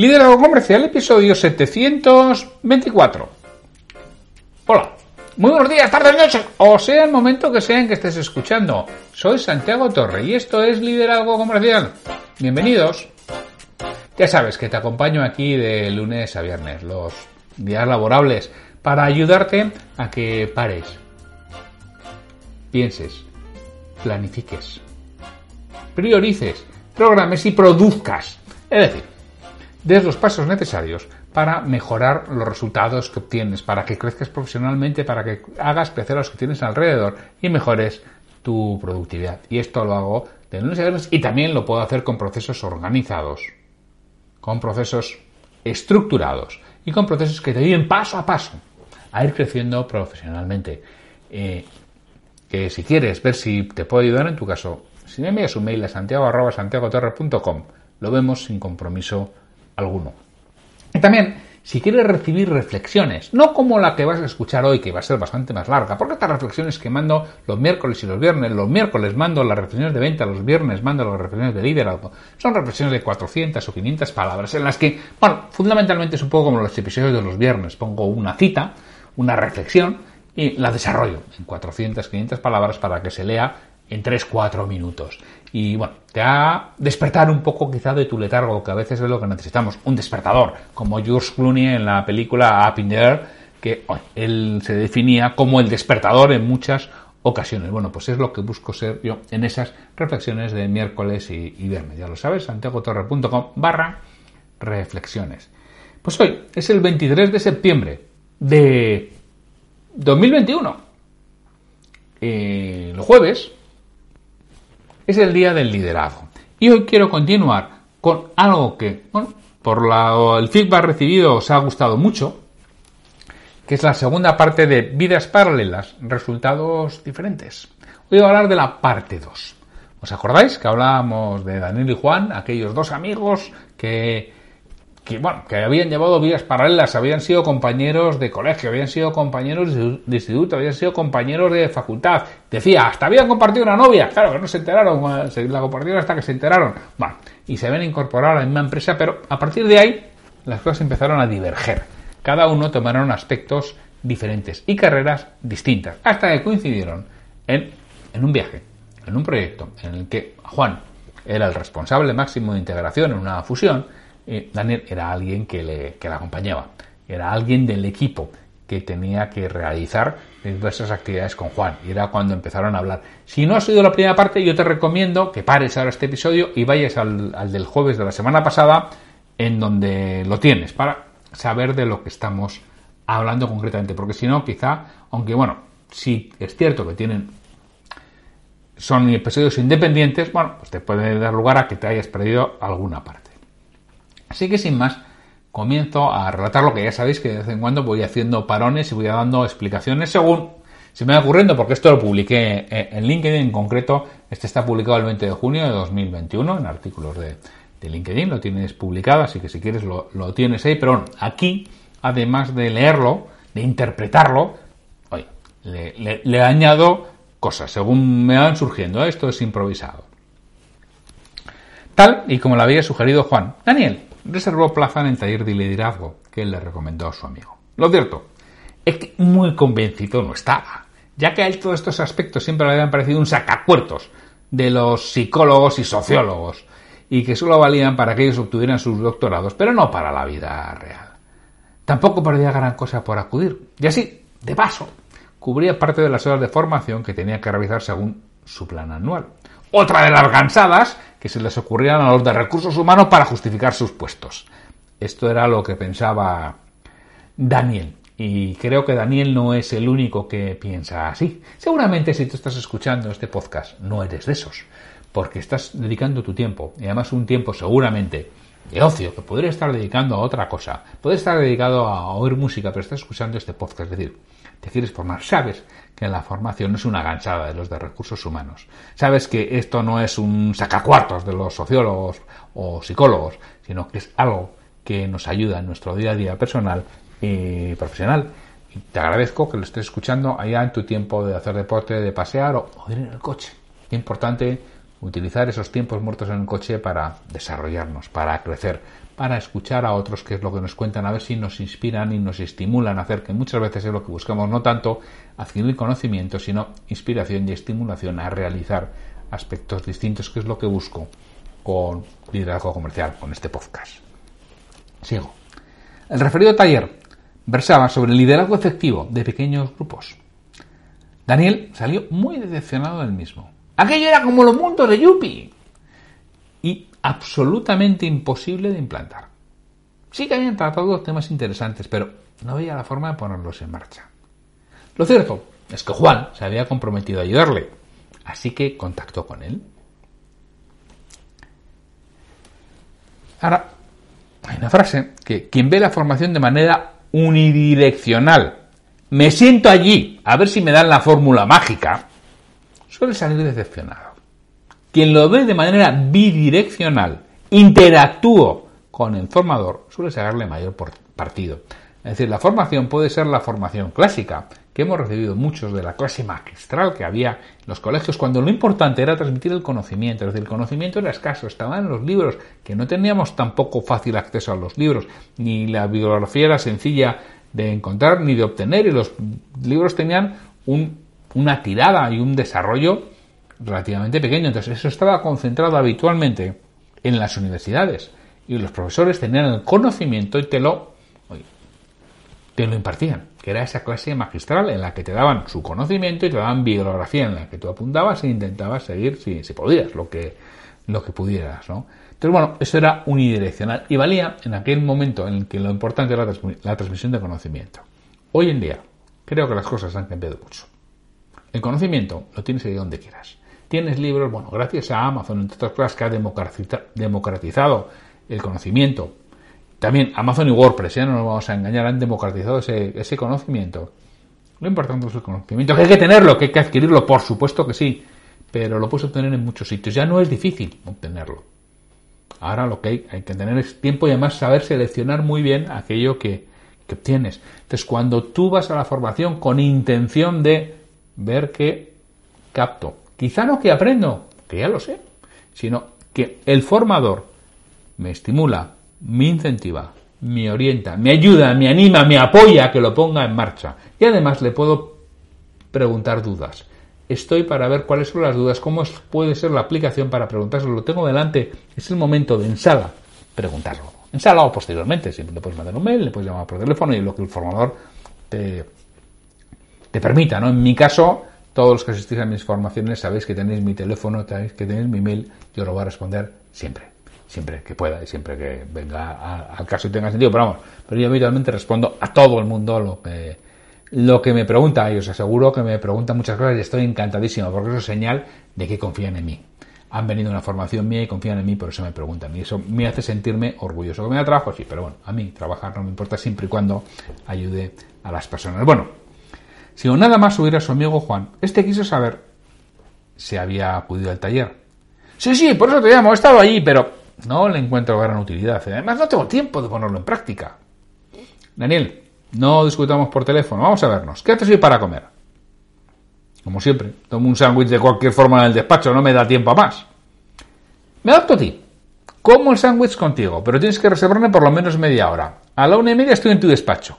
Liderazgo Comercial, episodio 724. Hola, muy buenos días, tardes, noches, o sea el momento que sea en que estés escuchando. Soy Santiago Torre y esto es Liderazgo Comercial. Bienvenidos. Ya sabes que te acompaño aquí de lunes a viernes, los días laborables, para ayudarte a que pares, pienses, planifiques, priorices, programes y produzcas. Es decir, des los pasos necesarios para mejorar los resultados que obtienes, para que crezcas profesionalmente, para que hagas crecer a los que tienes alrededor y mejores tu productividad. Y esto lo hago de lunes a viernes y también lo puedo hacer con procesos organizados, con procesos estructurados y con procesos que te ayuden paso a paso a ir creciendo profesionalmente. Eh, que si quieres ver si te puedo ayudar en tu caso, si me envías un mail a santiago.santiagotorre.com, lo vemos sin compromiso alguno. Y también, si quieres recibir reflexiones, no como la que vas a escuchar hoy, que va a ser bastante más larga, porque estas reflexiones que mando los miércoles y los viernes, los miércoles mando las reflexiones de venta, los viernes mando las reflexiones de liderazgo, son reflexiones de 400 o 500 palabras, en las que, bueno, fundamentalmente es un poco como los episodios de los viernes, pongo una cita, una reflexión, y la desarrollo en 400, 500 palabras para que se lea en 3-4 minutos. Y bueno, te ha despertar un poco quizá de tu letargo, que a veces es lo que necesitamos, un despertador, como George Clooney en la película Up in the Air, que él se definía como el despertador en muchas ocasiones. Bueno, pues es lo que busco ser yo en esas reflexiones de miércoles y, y viernes. Ya lo sabes, santiagotorre.com barra reflexiones. Pues hoy es el 23 de septiembre de 2021. Eh, los jueves es el día del liderazgo. Y hoy quiero continuar con algo que, bueno, por el feedback recibido os ha gustado mucho, que es la segunda parte de vidas paralelas, resultados diferentes. Hoy voy a hablar de la parte 2. ¿Os acordáis que hablábamos de Daniel y Juan, aquellos dos amigos que que, bueno, que habían llevado vidas paralelas, habían sido compañeros de colegio, habían sido compañeros de instituto, habían sido compañeros de facultad. Decía, hasta habían compartido una novia. Claro que no se enteraron, la compartieron hasta que se enteraron. Bueno, y se ven incorporar a la misma empresa, pero a partir de ahí las cosas empezaron a diverger. Cada uno tomaron aspectos diferentes y carreras distintas, hasta que coincidieron en, en un viaje, en un proyecto en el que Juan era el responsable máximo de integración en una fusión, eh, Daniel era alguien que le, acompañaba, era alguien del equipo que tenía que realizar diversas actividades con Juan. Y era cuando empezaron a hablar. Si no has oído la primera parte, yo te recomiendo que pares ahora este episodio y vayas al, al del jueves de la semana pasada, en donde lo tienes, para saber de lo que estamos hablando concretamente. Porque si no, quizá, aunque bueno, sí es cierto que tienen son episodios independientes, bueno, pues te puede dar lugar a que te hayas perdido alguna parte. Así que sin más, comienzo a relatar lo que ya sabéis que de vez en cuando voy haciendo parones y voy dando explicaciones según se me va ocurriendo, porque esto lo publiqué en LinkedIn en concreto. Este está publicado el 20 de junio de 2021 en artículos de, LinkedIn, lo tienes publicado, así que si quieres lo, tienes ahí. Pero aquí, además de leerlo, de interpretarlo, oye, le, añado cosas según me van surgiendo. Esto es improvisado. Tal y como lo había sugerido Juan. Daniel, reservó plaza en el taller de liderazgo que le recomendó a su amigo. Lo cierto es que muy convencido no estaba, ya que a él todos estos aspectos siempre le habían parecido un sacacuertos de los psicólogos y sociólogos, y que solo valían para que ellos obtuvieran sus doctorados, pero no para la vida real. Tampoco perdía gran cosa por acudir, y así, de paso, cubría parte de las horas de formación que tenía que realizar según su plan anual. Otra de las gansadas que se les ocurrían a los de recursos humanos para justificar sus puestos. Esto era lo que pensaba Daniel. Y creo que Daniel no es el único que piensa así. Seguramente si tú estás escuchando este podcast no eres de esos, porque estás dedicando tu tiempo, y además un tiempo seguramente de ocio, que podría estar dedicando a otra cosa. Puede estar dedicado a oír música, pero estás escuchando este podcast. Es decir, te quieres formar. Sabes que la formación no es una gansada de los de recursos humanos. Sabes que esto no es un sacacuartos de los sociólogos o psicólogos, sino que es algo que nos ayuda en nuestro día a día personal y profesional. Y te agradezco que lo estés escuchando allá en tu tiempo de hacer deporte, de pasear o, ir en el coche. Es importante utilizar esos tiempos muertos en el coche para desarrollarnos, para crecer, para escuchar a otros qué es lo que nos cuentan, a ver si nos inspiran y nos estimulan a hacer, que muchas veces es lo que buscamos, no tanto adquirir conocimiento, sino inspiración y estimulación a realizar aspectos distintos, que es lo que busco con liderazgo comercial, con este podcast. Sigo. El referido taller versaba sobre el liderazgo efectivo de pequeños grupos. Daniel salió muy decepcionado del mismo. Aquello era como los mundos de Yuppie. Absolutamente imposible de implantar. Sí que habían tratado temas interesantes, pero no había la forma de ponerlos en marcha. Lo cierto es que Juan se había comprometido a ayudarle, así que contactó con él. Ahora, hay una frase que quien ve la formación de manera unidireccional, me siento allí a ver si me dan la fórmula mágica, suele salir decepcionado. Quien lo ve de manera bidireccional, interactúo con el formador, suele sacarle mayor partido. Es decir, la formación puede ser la formación clásica, que hemos recibido muchos de la clase magistral que había en los colegios, cuando lo importante era transmitir el conocimiento. Es decir, el conocimiento era escaso, estaba en los libros, que no teníamos tampoco fácil acceso a los libros, ni la bibliografía era sencilla de encontrar ni de obtener, y los libros tenían una tirada y un desarrollo relativamente pequeño. Entonces eso estaba concentrado habitualmente en las universidades y los profesores tenían el conocimiento y te lo, te lo impartían, que era esa clase magistral en la que te daban su conocimiento y te daban bibliografía en la que tú apuntabas e intentabas seguir si, podías, lo que, lo que pudieras, ¿no? Entonces, bueno, eso era unidireccional y valía en aquel momento en el que lo importante era la transmisión de conocimiento. Hoy en día, creo que las cosas han cambiado mucho. El conocimiento lo tienes ahí donde quieras. Tienes libros, bueno, gracias a Amazon, entre otras cosas, que ha democratizado el conocimiento. También Amazon y WordPress, ya no nos vamos a engañar, han democratizado ese, conocimiento. Lo importante es el conocimiento, que hay que tenerlo, que hay que adquirirlo, por supuesto que sí, pero lo puedes obtener en muchos sitios. Ya no es difícil obtenerlo. Ahora lo que hay, que tener es tiempo y además saber seleccionar muy bien aquello que, que obtienes. Entonces, cuando tú vas a la formación con intención de ver que capto, Quizá no que aprendo, que ya lo sé, sino que el formador me estimula, me incentiva, me orienta, me ayuda, me anima, me apoya a que lo ponga en marcha. Y además le puedo preguntar dudas. Estoy para ver cuáles son las dudas, cómo puede ser la aplicación para preguntárselo. Lo tengo delante, es el momento de ensala, preguntarlo. Ensala o posteriormente, siempre le puedes mandar un mail, le puedes llamar por teléfono y lo que el formador te, te permita. ¿no? En mi caso, todos los que asistís a mis formaciones sabéis que tenéis mi teléfono, sabéis que tenéis mi mail, yo lo voy a responder siempre, siempre que pueda y siempre que venga al caso y tenga sentido, pero vamos, pero yo habitualmente respondo a todo el mundo lo que, me pregunta y os aseguro que me preguntan muchas cosas y estoy encantadísimo porque eso es señal de que confían en mí. Han venido a una formación mía y confían en mí, por eso me preguntan. Y eso me hace sentirme orgulloso. ¿Que me da trabajo? Sí, pero bueno, a mí trabajar no me importa siempre y cuando ayude a las personas. Bueno, si o nada más hubiera su amigo Juan, este quiso saber si había acudido al taller. Sí, sí, por eso te llamo, he estado allí, pero no le encuentro gran utilidad. Además, no tengo tiempo de ponerlo en práctica. Daniel, no discutamos por teléfono, vamos a vernos. ¿Qué haces hoy para comer? Como siempre, tomo un sándwich de cualquier forma en el despacho, no me da tiempo a más. Me adapto a ti. Como el sándwich contigo, pero tienes que reservarme por lo menos media hora. A la una y media estoy en tu despacho.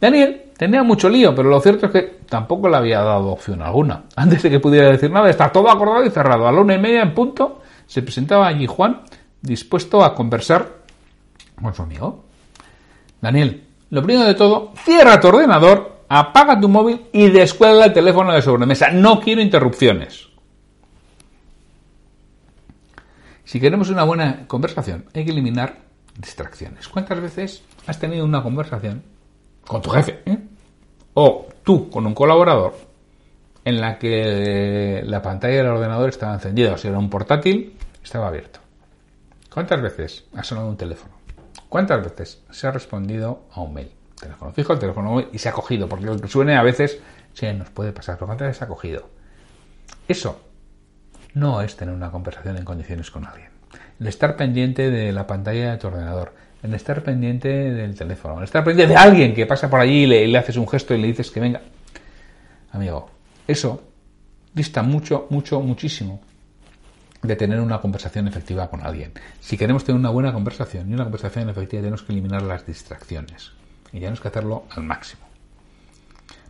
Daniel tenía mucho lío, pero lo cierto es que tampoco le había dado opción alguna. Antes de que pudiera decir nada, está todo acordado y cerrado. A la una y media en punto se presentaba allí Juan, dispuesto a conversar con su amigo. Daniel, lo primero de todo, cierra tu ordenador, apaga tu móvil y descuelga el teléfono de sobremesa. No quiero interrupciones. Si queremos una buena conversación, hay que eliminar distracciones. ¿Cuántas veces has tenido una conversación con tu jefe, ¿eh? o tú con un colaborador, en la que la pantalla del ordenador estaba encendida, o sea, era un portátil, estaba abierto. ¿Cuántas veces ha sonado un teléfono? ¿Cuántas veces se ha respondido a un mail? Teléfono fijo, el teléfono móvil y se ha cogido, porque lo que suene a veces sí nos puede pasar, pero ¿cuántas veces se ha cogido? Eso no es tener una conversación en condiciones con alguien. El estar pendiente de la pantalla de tu ordenador, en estar pendiente del teléfono, en estar pendiente de alguien que pasa por allí y le, haces un gesto y le dices que venga. Amigo, eso dista mucho, mucho, muchísimo de tener una conversación efectiva con alguien. Si queremos tener una buena conversación y una conversación efectiva, tenemos que eliminar las distracciones. Y tenemos que hacerlo al máximo.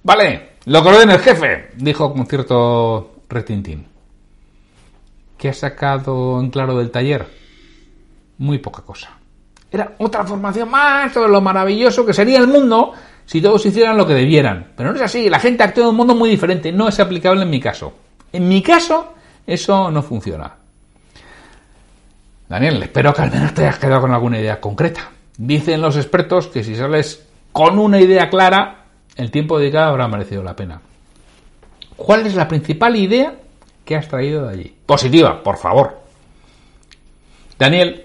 Vale, lo que ordena el jefe, dijo con cierto retintín. ¿Qué ha sacado en claro del taller? Muy poca cosa. Era otra formación más sobre lo maravilloso que sería el mundo si todos hicieran lo que debieran. Pero no es así, la gente actúa en un mundo muy diferente, no es aplicable en mi caso. En mi caso, eso no funciona. Daniel, espero que al menos te hayas quedado con alguna idea concreta. Dicen los expertos que si sales con una idea clara, el tiempo dedicado habrá merecido la pena. ¿Cuál es la principal idea que has traído de allí? Positiva, por favor. Daniel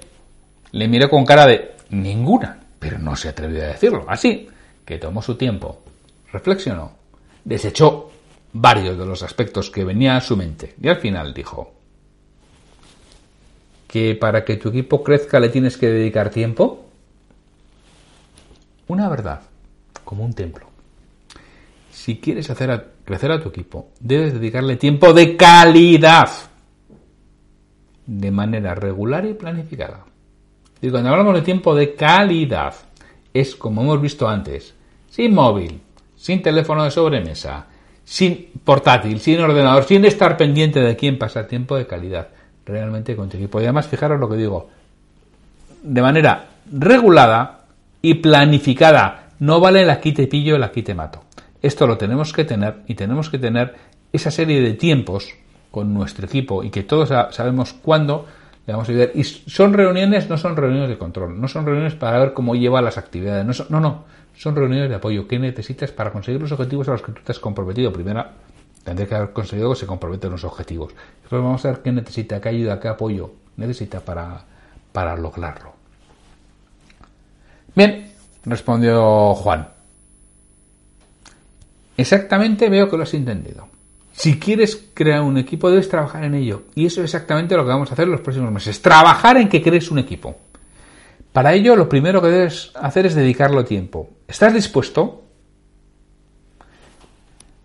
le miró con cara de ninguna, pero no se atrevió a decirlo. Así que tomó su tiempo, reflexionó, desechó varios de los aspectos que venían a su mente y al final dijo que para que tu equipo crezca le tienes que dedicar tiempo. Una verdad, como un templo. Si quieres hacer crecer a tu equipo, debes dedicarle tiempo de calidad, de manera regular y planificada. Y cuando hablamos de tiempo de calidad, es como hemos visto antes, sin móvil, sin teléfono de sobremesa, sin portátil, sin ordenador, sin estar pendiente de quién pasa tiempo de calidad realmente con tu equipo. Y además, fijaros lo que digo, de manera regulada y planificada. No vale la quite pillo, la quite mato. Esto lo tenemos que tener y tenemos que tener esa serie de tiempos con nuestro equipo y que todos sabemos cuándo vamos a ayudar. Y son reuniones, no son reuniones de control, no son reuniones para ver cómo lleva las actividades, no, no, son reuniones de apoyo. ¿Qué necesitas para conseguir los objetivos a los que tú te has comprometido? Primera, tendré que haber conseguido que se comprometen los objetivos. Después vamos a ver qué necesita, qué ayuda, qué apoyo necesita para, para lograrlo. Bien, respondió Juan. Exactamente veo que lo has entendido. Si quieres crear un equipo, debes trabajar en ello. Y eso es exactamente lo que vamos a hacer los próximos meses. Trabajar en que crees un equipo. Para ello, lo primero que debes hacer es dedicarlo tiempo. ¿Estás dispuesto?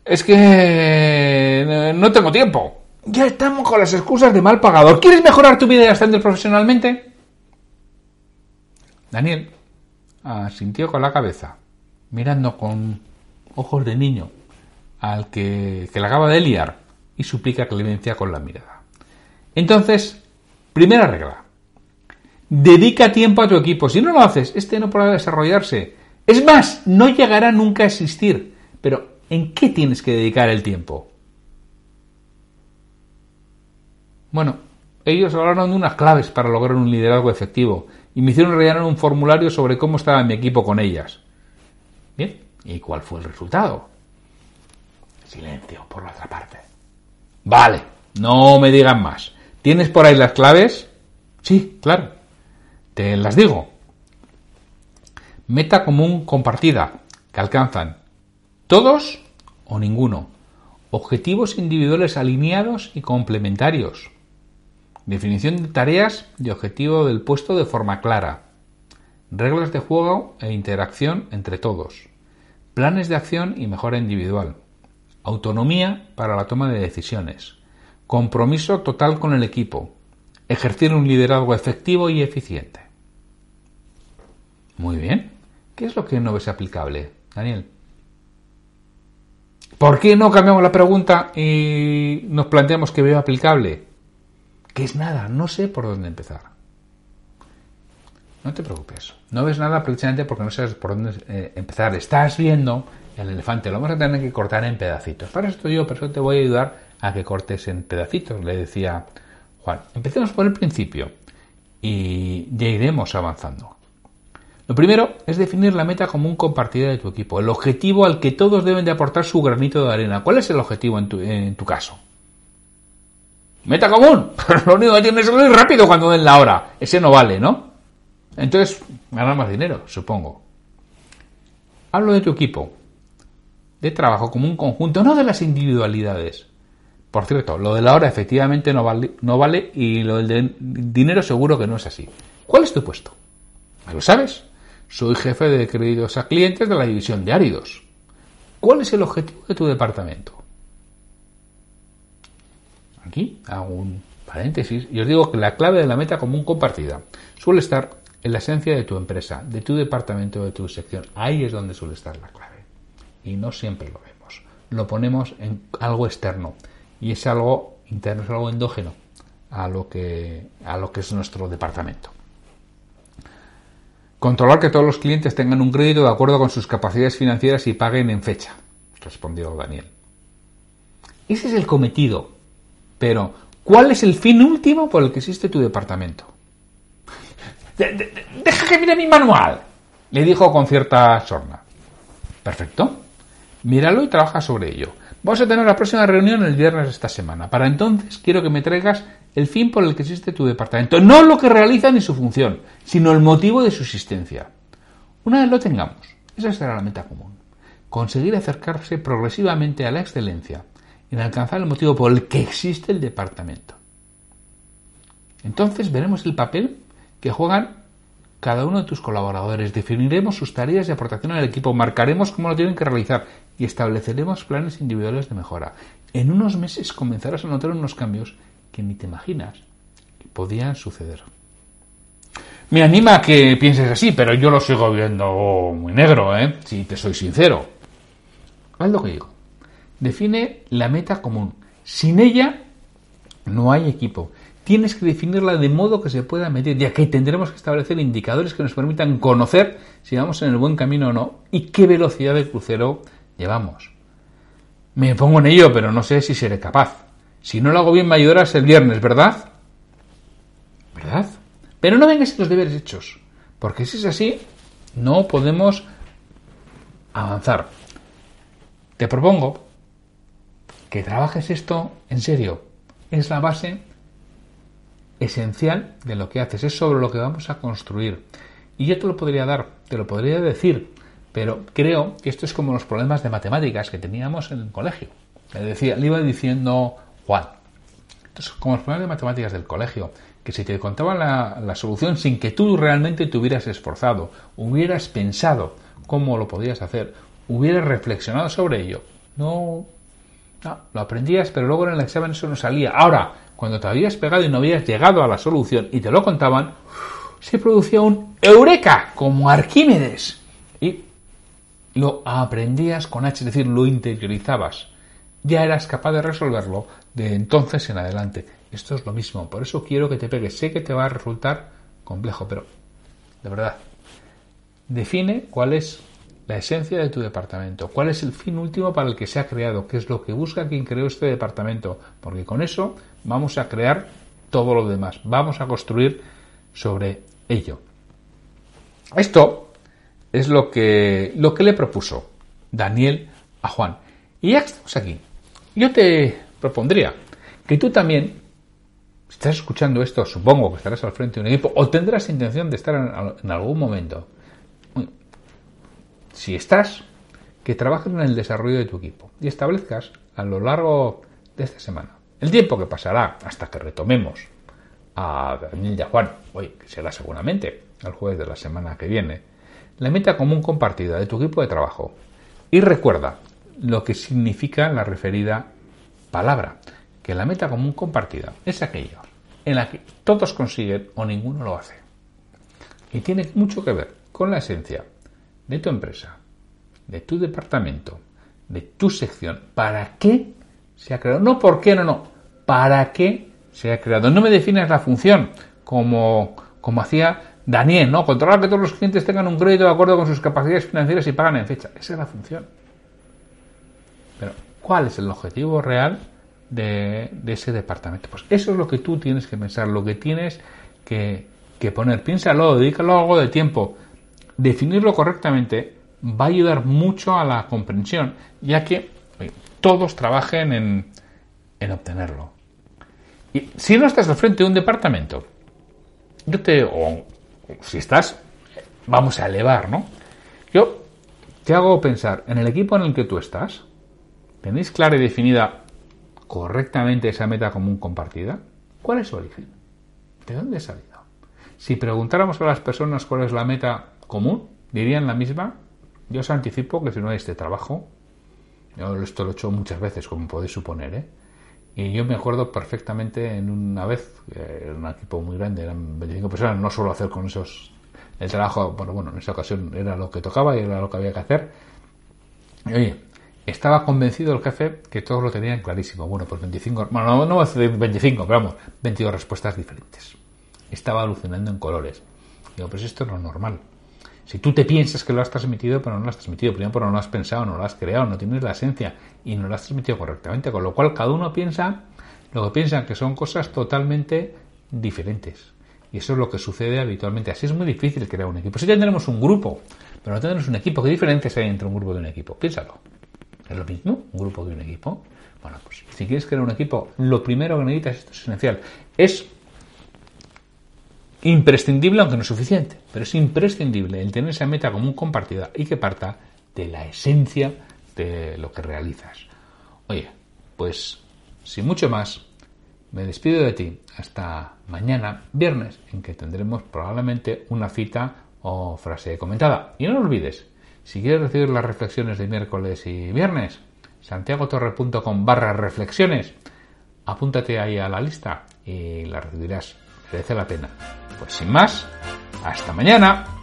Es que no tengo tiempo. Ya estamos con las excusas de mal pagador. ¿Quieres mejorar tu vida y ascender profesionalmente? Daniel asintió con la cabeza, mirando con ojos de niño al que, que le acaba de liar y suplica clemencia con la mirada. Entonces, primera regla. Dedica tiempo a tu equipo. Si no lo haces, este no podrá desarrollarse. Es más, no llegará nunca a existir. Pero, ¿en qué tienes que dedicar el tiempo? Bueno, ellos hablaron de unas claves para lograr un liderazgo efectivo y me hicieron rellenar un formulario sobre cómo estaba mi equipo con ellas. Bien, ¿y cuál fue el resultado? Silencio por la otra parte. Vale, no me digan más. ¿Tienes por ahí las claves? Sí, claro. Te las digo. Meta común compartida, que alcanzan todos o ninguno. Objetivos individuales alineados y complementarios. Definición de tareas y objetivo del puesto de forma clara. Reglas de juego e interacción entre todos. Planes de acción y mejora individual autonomía para la toma de decisiones, compromiso total con el equipo, ejercer un liderazgo efectivo y eficiente. Muy bien. ¿Qué es lo que no ves aplicable, Daniel? ¿Por qué no cambiamos la pregunta y nos planteamos que veo aplicable? Que es nada, no sé por dónde empezar. No te preocupes, no ves nada precisamente porque no sabes por dónde eh, empezar. Estás viendo el elefante lo vamos a tener que cortar en pedacitos. Para esto yo, pero te voy a ayudar a que cortes en pedacitos, le decía Juan. Empecemos por el principio y ya iremos avanzando. Lo primero es definir la meta común compartida de tu equipo, el objetivo al que todos deben de aportar su granito de arena. ¿Cuál es el objetivo en tu, en tu caso? Meta común. Pero lo único que tienes es ir rápido cuando den la hora. Ese no vale, ¿no? Entonces, ganar más dinero, supongo. Hablo de tu equipo de trabajo como un conjunto, no de las individualidades. Por cierto, lo de la hora efectivamente no vale, no vale y lo del dinero seguro que no es así. ¿Cuál es tu puesto? ¿Lo sabes? Soy jefe de créditos a clientes de la división de áridos. ¿Cuál es el objetivo de tu departamento? Aquí hago un paréntesis, y os digo que la clave de la meta común compartida suele estar en la esencia de tu empresa, de tu departamento, de tu sección. Ahí es donde suele estar la clave. Y no siempre lo vemos. Lo ponemos en algo externo. Y es algo interno, es algo endógeno a lo que, a lo que es nuestro departamento. Controlar que todos los clientes tengan un crédito de acuerdo con sus capacidades financieras y paguen en fecha, respondió Daniel. Ese es el cometido. Pero, ¿cuál es el fin último por el que existe tu departamento? deja que mire mi manual, le dijo con cierta sorna. Perfecto. Míralo y trabaja sobre ello. Vamos a tener la próxima reunión el viernes de esta semana. Para entonces quiero que me traigas el fin por el que existe tu departamento. No lo que realiza ni su función, sino el motivo de su existencia. Una vez lo tengamos, esa será la meta común. Conseguir acercarse progresivamente a la excelencia en alcanzar el motivo por el que existe el departamento. Entonces veremos el papel que juegan cada uno de tus colaboradores, definiremos sus tareas y aportación al equipo, marcaremos cómo lo tienen que realizar y estableceremos planes individuales de mejora. En unos meses comenzarás a notar unos cambios que ni te imaginas que podían suceder. Me anima a que pienses así, pero yo lo sigo viendo muy negro, ¿eh? si te soy sincero. ¿Cuál es lo que digo? Define la meta común. Sin ella no hay equipo tienes que definirla de modo que se pueda medir, ya que tendremos que establecer indicadores que nos permitan conocer si vamos en el buen camino o no y qué velocidad de crucero llevamos. Me pongo en ello, pero no sé si seré capaz. Si no lo hago bien, me ayudarás el viernes, ¿verdad? ¿Verdad? Pero no vengas los deberes hechos, porque si es así, no podemos avanzar. Te propongo que trabajes esto en serio. Es la base esencial de lo que haces, es sobre lo que vamos a construir. Y yo te lo podría dar, te lo podría decir, pero creo que esto es como los problemas de matemáticas que teníamos en el colegio. Le, decía, le iba diciendo Juan. Entonces, como los problemas de matemáticas del colegio, que si te contaban la, solución sin que tú realmente te hubieras esforzado, hubieras pensado cómo lo podías hacer, hubieras reflexionado sobre ello, no, no, lo aprendías, pero luego en el examen eso no salía. Ahora, cuando te habías pegado y no habías llegado a la solución y te lo contaban, se producía un eureka, como Arquímedes. Lo aprendías con H, es decir, lo interiorizabas. Ya eras capaz de resolverlo de entonces en adelante. Esto es lo mismo, por eso quiero que te pegues. Sé que te va a resultar complejo, pero de verdad, define cuál es la esencia de tu departamento, cuál es el fin último para el que se ha creado, qué es lo que busca quien creó este departamento, porque con eso vamos a crear todo lo demás, vamos a construir sobre ello. Esto es lo que, lo que le propuso Daniel a Juan. Y ya estamos aquí, yo te propondría que tú también, estás escuchando esto, supongo que estarás al frente de un equipo o tendrás intención de estar en algún momento si estás, que trabajes en el desarrollo de tu equipo y establezcas a lo largo de esta semana el tiempo que pasará hasta que retomemos a Daniel y a Juan, hoy que será seguramente el jueves de la semana que viene, la meta común compartida de tu equipo de trabajo. Y recuerda lo que significa la referida palabra, que la meta común compartida es aquello en la que todos consiguen o ninguno lo hace. Y tiene mucho que ver con la esencia de tu empresa, de tu departamento, de tu sección, ¿para qué se ha creado? No por qué, no, no, ¿para qué se ha creado? No me defines la función como, como hacía Daniel, ¿no? Controlar que todos los clientes tengan un crédito de acuerdo con sus capacidades financieras y pagan en fecha. Esa es la función. Pero, ¿cuál es el objetivo real de, ese departamento? Pues eso es lo que tú tienes que pensar, lo que tienes que, poner. Piénsalo, dedícalo algo de tiempo definirlo correctamente va a ayudar mucho a la comprensión, ya que todos trabajen en, en obtenerlo. Y si no estás al frente de un departamento, yo te, si estás, vamos a elevar, ¿no? Yo te hago pensar, en el equipo en el que tú estás, ¿tenéis clara y definida correctamente esa meta común compartida? ¿Cuál es su origen? ¿De dónde ha salido? Si preguntáramos a las personas cuál es la meta común, dirían la misma. Yo os anticipo que si no hay este trabajo, yo esto lo he hecho muchas veces, como podéis suponer, ¿eh? Y yo me acuerdo perfectamente en una vez, eh, un equipo muy grande, eran 25 personas, no suelo hacer con esos el trabajo, bueno, bueno, en esa ocasión era lo que tocaba y era lo que había que hacer. Y, oye, estaba convencido el jefe que todos lo tenían clarísimo. Bueno, pues 25, bueno, no, no voy a decir 25, pero vamos, 22 respuestas diferentes. Estaba alucinando en colores. Digo, pues esto no es normal. Si tú te piensas que lo has transmitido, pero no lo has transmitido, primero porque no lo has pensado, no lo has creado, no tienes la esencia y no lo has transmitido correctamente, con lo cual cada uno piensa lo que piensan que son cosas totalmente diferentes. Y eso es lo que sucede habitualmente. Así es muy difícil crear un equipo. Si tenemos un grupo, pero no tenemos un equipo, ¿qué diferencias hay entre un grupo y un equipo? Piénsalo. ¿Es lo mismo un grupo y un equipo? Bueno, pues si quieres crear un equipo, lo primero que necesitas, esto es esencial, es imprescindible, aunque no es suficiente, pero es imprescindible el tener esa meta común compartida y que parta de la esencia de lo que realizas. Oye, pues sin mucho más, me despido de ti hasta mañana, viernes, en que tendremos probablemente una cita o frase comentada. Y no olvides, si quieres recibir las reflexiones de miércoles y viernes, santiagotorre.com barra reflexiones, apúntate ahí a la lista y la recibirás. Merece la pena. Pues sin más, hasta mañana.